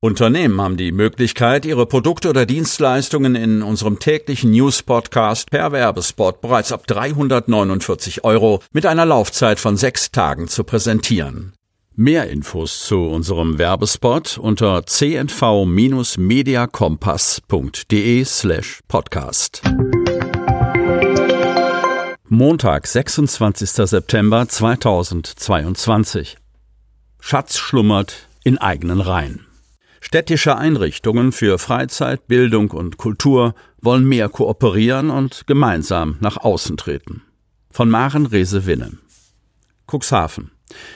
Unternehmen haben die Möglichkeit, ihre Produkte oder Dienstleistungen in unserem täglichen News-Podcast per Werbespot bereits ab 349 Euro mit einer Laufzeit von sechs Tagen zu präsentieren. Mehr Infos zu unserem Werbespot unter cnv-mediacompass.de slash podcast. Montag, 26. September 2022. Schatz schlummert in eigenen Reihen. Städtische Einrichtungen für Freizeit, Bildung und Kultur wollen mehr kooperieren und gemeinsam nach außen treten. Von Maren Rese-Winne. Cuxhaven.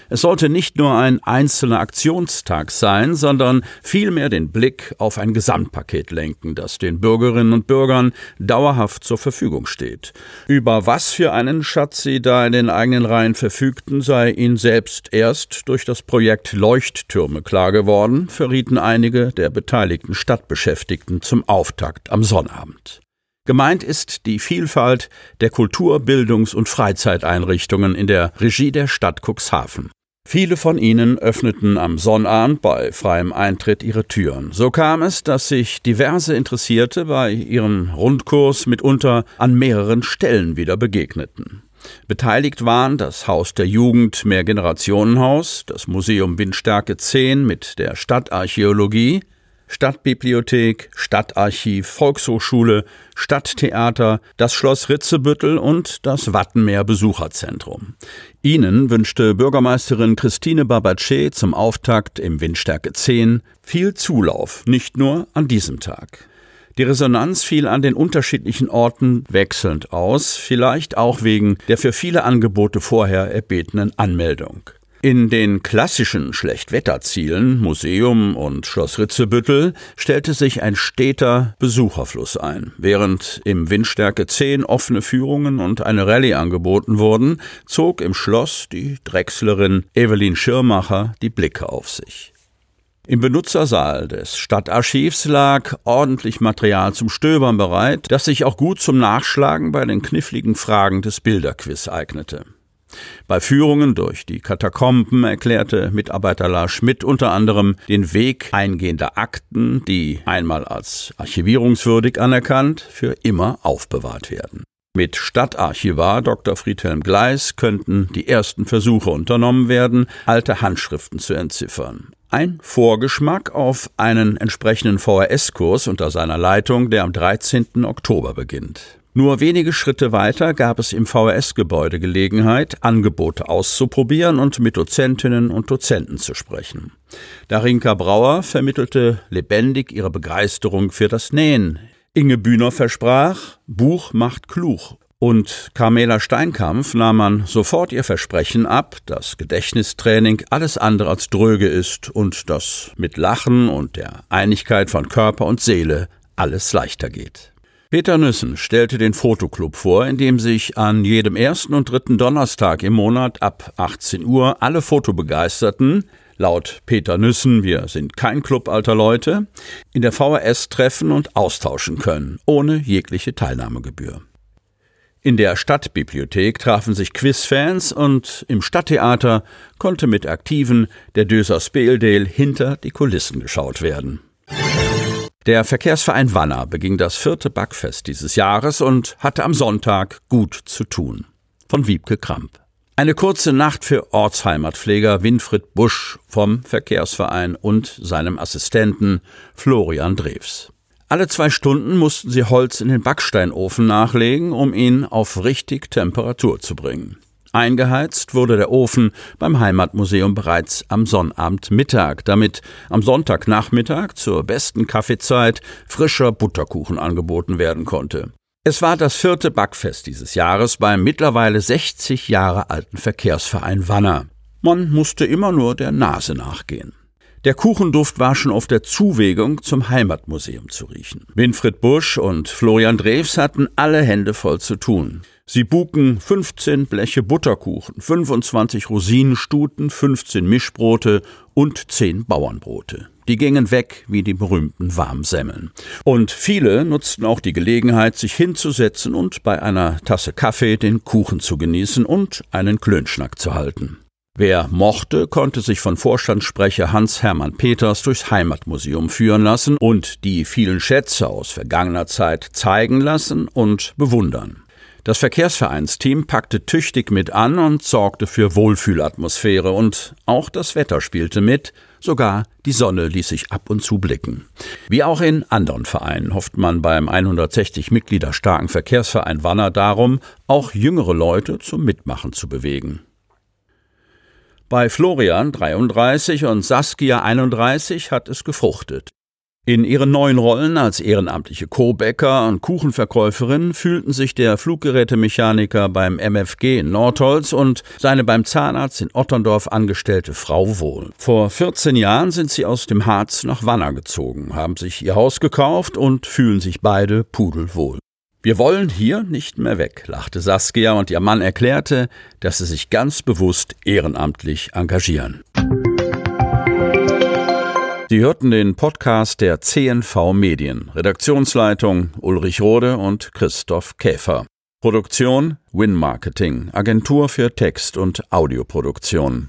Es sollte nicht nur ein einzelner Aktionstag sein, sondern vielmehr den Blick auf ein Gesamtpaket lenken, das den Bürgerinnen und Bürgern dauerhaft zur Verfügung steht. Über was für einen Schatz sie da in den eigenen Reihen verfügten, sei ihnen selbst erst durch das Projekt Leuchttürme klar geworden, verrieten einige der beteiligten Stadtbeschäftigten zum Auftakt am Sonnabend. Gemeint ist die Vielfalt der Kultur-, Bildungs- und Freizeiteinrichtungen in der Regie der Stadt Cuxhaven. Viele von ihnen öffneten am Sonnabend bei freiem Eintritt ihre Türen. So kam es, dass sich diverse Interessierte bei ihrem Rundkurs mitunter an mehreren Stellen wieder begegneten. Beteiligt waren das Haus der Jugend Mehrgenerationenhaus, das Museum Windstärke 10 mit der Stadtarchäologie, Stadtbibliothek, Stadtarchiv, Volkshochschule, Stadttheater, das Schloss Ritzebüttel und das Wattenmeer Besucherzentrum. Ihnen wünschte Bürgermeisterin Christine Babachet zum Auftakt im Windstärke 10 viel Zulauf, nicht nur an diesem Tag. Die Resonanz fiel an den unterschiedlichen Orten wechselnd aus, vielleicht auch wegen der für viele Angebote vorher erbetenen Anmeldung. In den klassischen Schlechtwetterzielen Museum und Schloss Ritzebüttel stellte sich ein steter Besucherfluss ein. Während im Windstärke 10 offene Führungen und eine Rallye angeboten wurden, zog im Schloss die Drechslerin Evelyn Schirmacher die Blicke auf sich. Im Benutzersaal des Stadtarchivs lag ordentlich Material zum Stöbern bereit, das sich auch gut zum Nachschlagen bei den kniffligen Fragen des Bilderquiz eignete. Bei Führungen durch die Katakomben erklärte Mitarbeiter Lars Schmidt unter anderem den Weg eingehender Akten, die einmal als archivierungswürdig anerkannt, für immer aufbewahrt werden. Mit Stadtarchivar Dr. Friedhelm Gleis könnten die ersten Versuche unternommen werden, alte Handschriften zu entziffern. Ein Vorgeschmack auf einen entsprechenden VHS-Kurs unter seiner Leitung, der am 13. Oktober beginnt. Nur wenige Schritte weiter gab es im VHS-Gebäude Gelegenheit, Angebote auszuprobieren und mit Dozentinnen und Dozenten zu sprechen. Darinka Brauer vermittelte lebendig ihre Begeisterung für das Nähen. Inge Bühner versprach, Buch macht klug. Und Carmela Steinkampf nahm man sofort ihr Versprechen ab, dass Gedächtnistraining alles andere als dröge ist und dass mit Lachen und der Einigkeit von Körper und Seele alles leichter geht. Peter Nüssen stellte den Fotoclub vor, in dem sich an jedem ersten und dritten Donnerstag im Monat ab 18 Uhr alle Fotobegeisterten laut Peter Nüssen, wir sind kein Club alter Leute, in der VHS treffen und austauschen können, ohne jegliche Teilnahmegebühr. In der Stadtbibliothek trafen sich Quizfans und im Stadttheater konnte mit Aktiven der Döser Speldale hinter die Kulissen geschaut werden. Der Verkehrsverein Wanner beging das vierte Backfest dieses Jahres und hatte am Sonntag gut zu tun. Von Wiebke Kramp. Eine kurze Nacht für Ortsheimatpfleger Winfried Busch vom Verkehrsverein und seinem Assistenten Florian Drews. Alle zwei Stunden mussten sie Holz in den Backsteinofen nachlegen, um ihn auf richtig Temperatur zu bringen. Eingeheizt wurde der Ofen beim Heimatmuseum bereits am Sonnabendmittag, damit am Sonntagnachmittag zur besten Kaffeezeit frischer Butterkuchen angeboten werden konnte. Es war das vierte Backfest dieses Jahres beim mittlerweile 60 Jahre alten Verkehrsverein Wanner. Man musste immer nur der Nase nachgehen. Der Kuchenduft war schon auf der Zuwegung zum Heimatmuseum zu riechen. Winfried Busch und Florian Drews hatten alle Hände voll zu tun. Sie buken 15 Bleche Butterkuchen, 25 Rosinenstuten, 15 Mischbrote und 10 Bauernbrote. Die gingen weg wie die berühmten Warmsemmeln. Und viele nutzten auch die Gelegenheit, sich hinzusetzen und bei einer Tasse Kaffee den Kuchen zu genießen und einen Klönschnack zu halten. Wer mochte, konnte sich von Vorstandssprecher Hans-Hermann Peters durchs Heimatmuseum führen lassen und die vielen Schätze aus vergangener Zeit zeigen lassen und bewundern. Das Verkehrsvereinsteam packte tüchtig mit an und sorgte für Wohlfühlatmosphäre und auch das Wetter spielte mit, sogar die Sonne ließ sich ab und zu blicken. Wie auch in anderen Vereinen hofft man beim 160 Mitglieder starken Verkehrsverein Wanner darum, auch jüngere Leute zum Mitmachen zu bewegen. Bei Florian 33 und Saskia 31 hat es gefruchtet. In ihren neuen Rollen als ehrenamtliche Co-Bäcker und Kuchenverkäuferin fühlten sich der Fluggerätemechaniker beim MFG in Nordholz und seine beim Zahnarzt in Otterndorf angestellte Frau wohl. Vor 14 Jahren sind sie aus dem Harz nach Wanner gezogen, haben sich ihr Haus gekauft und fühlen sich beide pudelwohl. Wir wollen hier nicht mehr weg, lachte Saskia und ihr Mann erklärte, dass sie sich ganz bewusst ehrenamtlich engagieren. Sie hörten den Podcast der CNV Medien. Redaktionsleitung Ulrich Rode und Christoph Käfer. Produktion Win Marketing, Agentur für Text- und Audioproduktion.